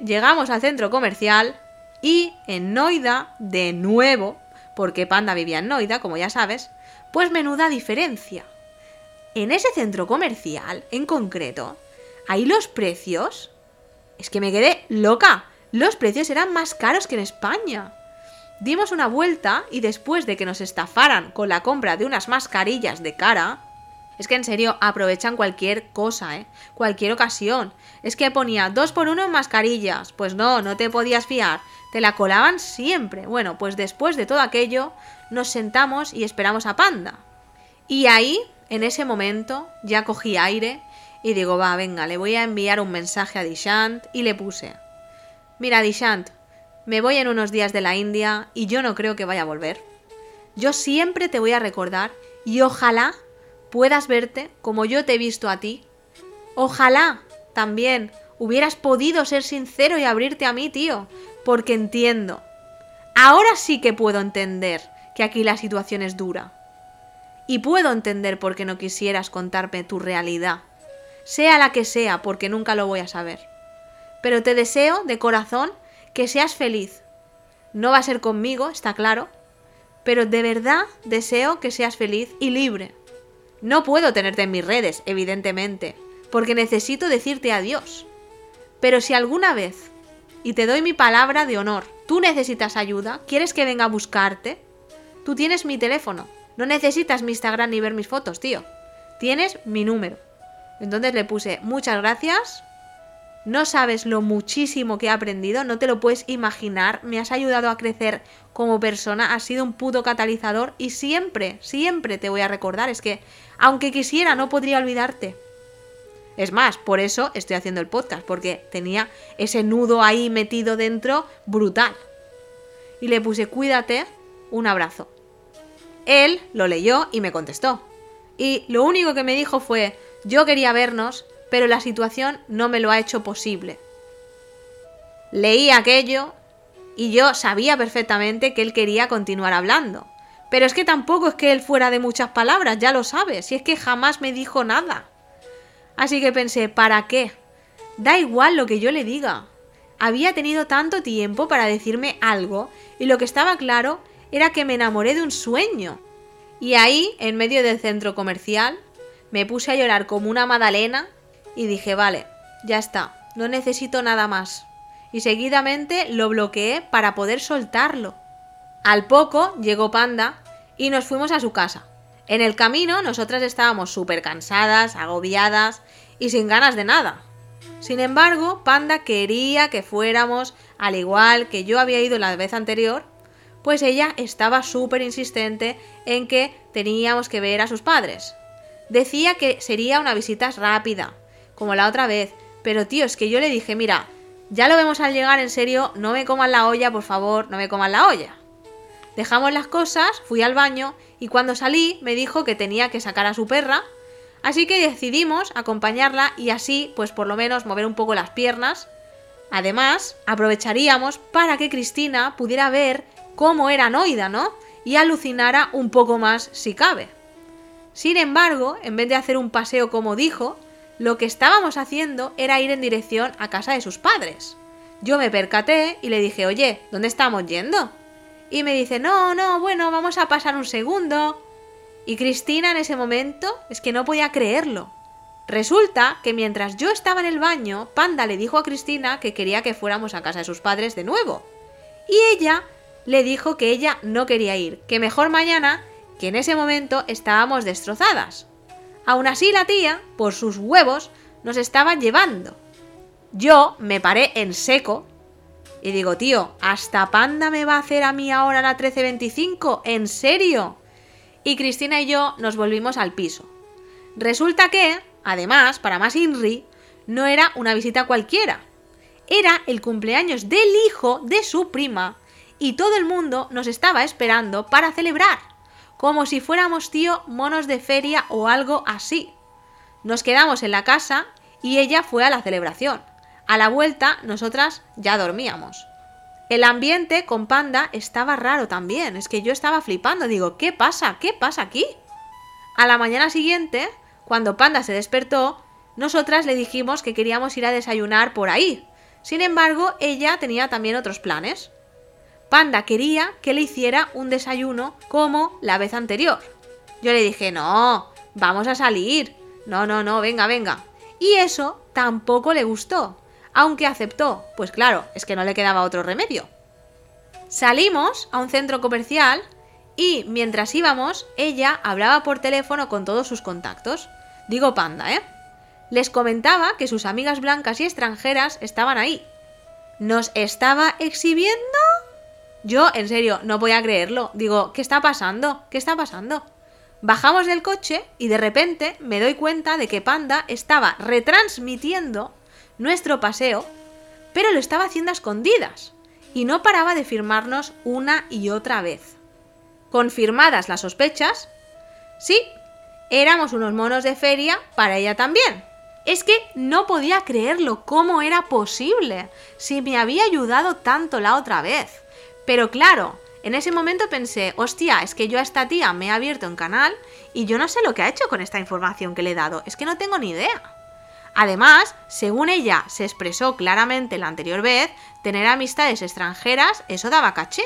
Llegamos al centro comercial y en Noida, de nuevo, porque Panda vivía en Noida, como ya sabes, pues menuda diferencia. En ese centro comercial, en concreto, ahí los precios... Es que me quedé loca. Los precios eran más caros que en España. Dimos una vuelta y después de que nos estafaran con la compra de unas mascarillas de cara, es que en serio aprovechan cualquier cosa, ¿eh? Cualquier ocasión. Es que ponía dos por uno en mascarillas. Pues no, no te podías fiar. Te la colaban siempre. Bueno, pues después de todo aquello, nos sentamos y esperamos a Panda. Y ahí, en ese momento, ya cogí aire y digo, va, venga, le voy a enviar un mensaje a Dishant y le puse. Mira, Dishant, me voy en unos días de la India y yo no creo que vaya a volver. Yo siempre te voy a recordar y ojalá puedas verte como yo te he visto a ti. Ojalá también hubieras podido ser sincero y abrirte a mí, tío, porque entiendo. Ahora sí que puedo entender que aquí la situación es dura. Y puedo entender por qué no quisieras contarme tu realidad, sea la que sea, porque nunca lo voy a saber. Pero te deseo de corazón que seas feliz. No va a ser conmigo, está claro, pero de verdad deseo que seas feliz y libre. No puedo tenerte en mis redes, evidentemente, porque necesito decirte adiós. Pero si alguna vez, y te doy mi palabra de honor, tú necesitas ayuda, quieres que venga a buscarte, tú tienes mi teléfono. No necesitas mi Instagram ni ver mis fotos, tío. Tienes mi número. Entonces le puse muchas gracias, no sabes lo muchísimo que he aprendido, no te lo puedes imaginar. Me has ayudado a crecer como persona, has sido un puto catalizador y siempre, siempre te voy a recordar. Es que, aunque quisiera, no podría olvidarte. Es más, por eso estoy haciendo el podcast, porque tenía ese nudo ahí metido dentro brutal. Y le puse, cuídate, un abrazo. Él lo leyó y me contestó. Y lo único que me dijo fue, yo quería vernos, pero la situación no me lo ha hecho posible. Leí aquello y yo sabía perfectamente que él quería continuar hablando. Pero es que tampoco es que él fuera de muchas palabras, ya lo sabes, y es que jamás me dijo nada. Así que pensé, ¿para qué? Da igual lo que yo le diga. Había tenido tanto tiempo para decirme algo y lo que estaba claro era que me enamoré de un sueño. Y ahí, en medio del centro comercial, me puse a llorar como una madalena y dije, vale, ya está, no necesito nada más. Y seguidamente lo bloqueé para poder soltarlo. Al poco llegó Panda y nos fuimos a su casa. En el camino nosotras estábamos súper cansadas, agobiadas y sin ganas de nada. Sin embargo, Panda quería que fuéramos, al igual que yo había ido la vez anterior, pues ella estaba súper insistente en que teníamos que ver a sus padres. Decía que sería una visita rápida, como la otra vez. Pero tío, es que yo le dije, mira, ya lo vemos al llegar, en serio, no me coman la olla, por favor, no me coman la olla. Dejamos las cosas, fui al baño y cuando salí me dijo que tenía que sacar a su perra, así que decidimos acompañarla y así, pues por lo menos mover un poco las piernas. Además, aprovecharíamos para que Cristina pudiera ver cómo era Noida, ¿no? Y alucinara un poco más si cabe. Sin embargo, en vez de hacer un paseo como dijo, lo que estábamos haciendo era ir en dirección a casa de sus padres. Yo me percaté y le dije, oye, ¿dónde estamos yendo? Y me dice, no, no, bueno, vamos a pasar un segundo. Y Cristina en ese momento es que no podía creerlo. Resulta que mientras yo estaba en el baño, Panda le dijo a Cristina que quería que fuéramos a casa de sus padres de nuevo. Y ella le dijo que ella no quería ir, que mejor mañana, que en ese momento estábamos destrozadas. Aún así la tía, por sus huevos, nos estaba llevando. Yo me paré en seco y digo, tío, ¿hasta Panda me va a hacer a mí ahora la 1325? ¿En serio? Y Cristina y yo nos volvimos al piso. Resulta que, además, para más Inri, no era una visita cualquiera. Era el cumpleaños del hijo de su prima y todo el mundo nos estaba esperando para celebrar como si fuéramos, tío, monos de feria o algo así. Nos quedamos en la casa y ella fue a la celebración. A la vuelta, nosotras ya dormíamos. El ambiente con Panda estaba raro también, es que yo estaba flipando, digo, ¿qué pasa? ¿Qué pasa aquí? A la mañana siguiente, cuando Panda se despertó, nosotras le dijimos que queríamos ir a desayunar por ahí. Sin embargo, ella tenía también otros planes. Panda quería que le hiciera un desayuno como la vez anterior. Yo le dije, no, vamos a salir. No, no, no, venga, venga. Y eso tampoco le gustó, aunque aceptó, pues claro, es que no le quedaba otro remedio. Salimos a un centro comercial y mientras íbamos, ella hablaba por teléfono con todos sus contactos. Digo panda, ¿eh? Les comentaba que sus amigas blancas y extranjeras estaban ahí. ¿Nos estaba exhibiendo? Yo, en serio, no voy a creerlo. Digo, ¿qué está pasando? ¿Qué está pasando? Bajamos del coche y de repente me doy cuenta de que Panda estaba retransmitiendo nuestro paseo, pero lo estaba haciendo a escondidas y no paraba de firmarnos una y otra vez. Confirmadas las sospechas, sí, éramos unos monos de feria para ella también. Es que no podía creerlo, cómo era posible, si me había ayudado tanto la otra vez. Pero claro, en ese momento pensé, hostia, es que yo a esta tía me he abierto un canal y yo no sé lo que ha hecho con esta información que le he dado, es que no tengo ni idea. Además, según ella se expresó claramente la anterior vez, tener amistades extranjeras, eso daba caché.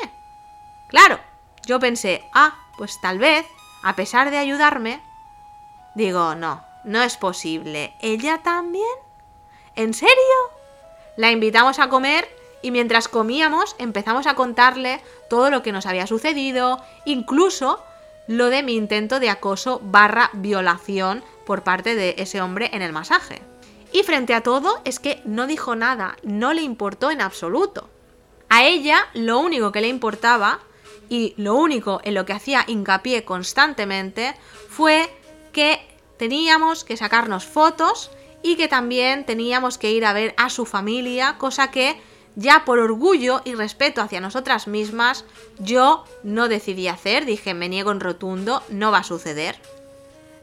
Claro, yo pensé, ah, pues tal vez, a pesar de ayudarme, digo, no, no es posible. ¿Ella también? ¿En serio? La invitamos a comer y mientras comíamos empezamos a contarle todo lo que nos había sucedido, incluso lo de mi intento de acoso barra violación por parte de ese hombre en el masaje. Y frente a todo es que no dijo nada, no le importó en absoluto. A ella lo único que le importaba y lo único en lo que hacía hincapié constantemente fue que teníamos que sacarnos fotos y que también teníamos que ir a ver a su familia, cosa que ya por orgullo y respeto hacia nosotras mismas, yo no decidí hacer, dije, me niego en rotundo, no va a suceder.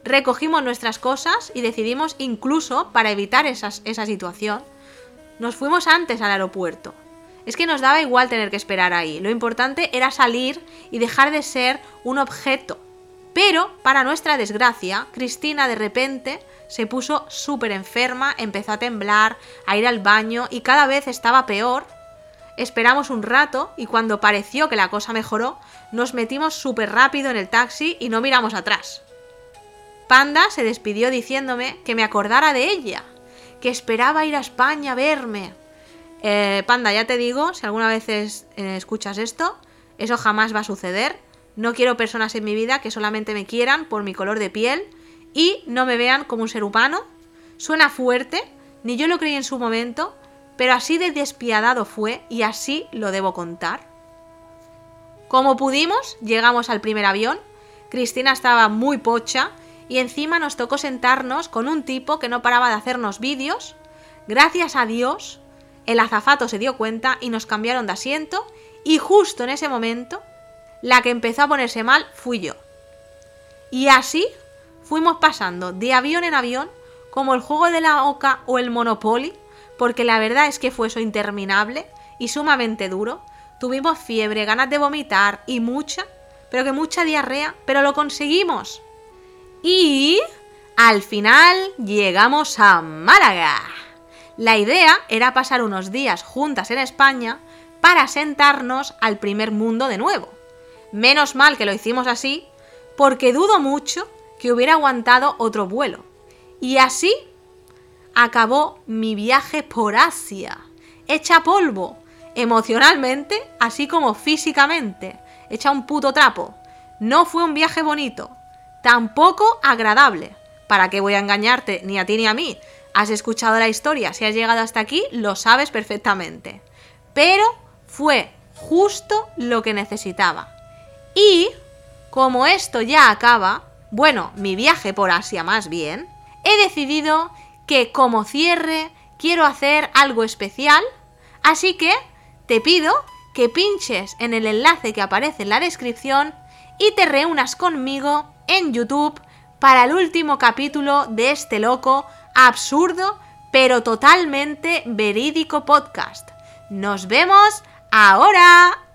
Recogimos nuestras cosas y decidimos incluso, para evitar esa situación, nos fuimos antes al aeropuerto. Es que nos daba igual tener que esperar ahí, lo importante era salir y dejar de ser un objeto. Pero, para nuestra desgracia, Cristina de repente se puso súper enferma, empezó a temblar, a ir al baño y cada vez estaba peor. Esperamos un rato y cuando pareció que la cosa mejoró, nos metimos súper rápido en el taxi y no miramos atrás. Panda se despidió diciéndome que me acordara de ella, que esperaba ir a España a verme. Eh, Panda, ya te digo, si alguna vez eh, escuchas esto, eso jamás va a suceder. No quiero personas en mi vida que solamente me quieran por mi color de piel y no me vean como un ser humano. Suena fuerte, ni yo lo creí en su momento, pero así de despiadado fue y así lo debo contar. Como pudimos, llegamos al primer avión. Cristina estaba muy pocha y encima nos tocó sentarnos con un tipo que no paraba de hacernos vídeos. Gracias a Dios, el azafato se dio cuenta y nos cambiaron de asiento y justo en ese momento, la que empezó a ponerse mal fui yo. Y así fuimos pasando de avión en avión, como el juego de la oca o el Monopoly, porque la verdad es que fue eso interminable y sumamente duro. Tuvimos fiebre, ganas de vomitar y mucha, pero que mucha diarrea, pero lo conseguimos. Y al final llegamos a Málaga. La idea era pasar unos días juntas en España para sentarnos al primer mundo de nuevo. Menos mal que lo hicimos así, porque dudo mucho que hubiera aguantado otro vuelo. Y así acabó mi viaje por Asia, hecha polvo, emocionalmente, así como físicamente, hecha un puto trapo. No fue un viaje bonito, tampoco agradable. ¿Para qué voy a engañarte ni a ti ni a mí? Has escuchado la historia, si has llegado hasta aquí, lo sabes perfectamente. Pero fue justo lo que necesitaba. Y, como esto ya acaba, bueno, mi viaje por Asia más bien, he decidido que como cierre quiero hacer algo especial, así que te pido que pinches en el enlace que aparece en la descripción y te reúnas conmigo en YouTube para el último capítulo de este loco, absurdo, pero totalmente verídico podcast. Nos vemos ahora.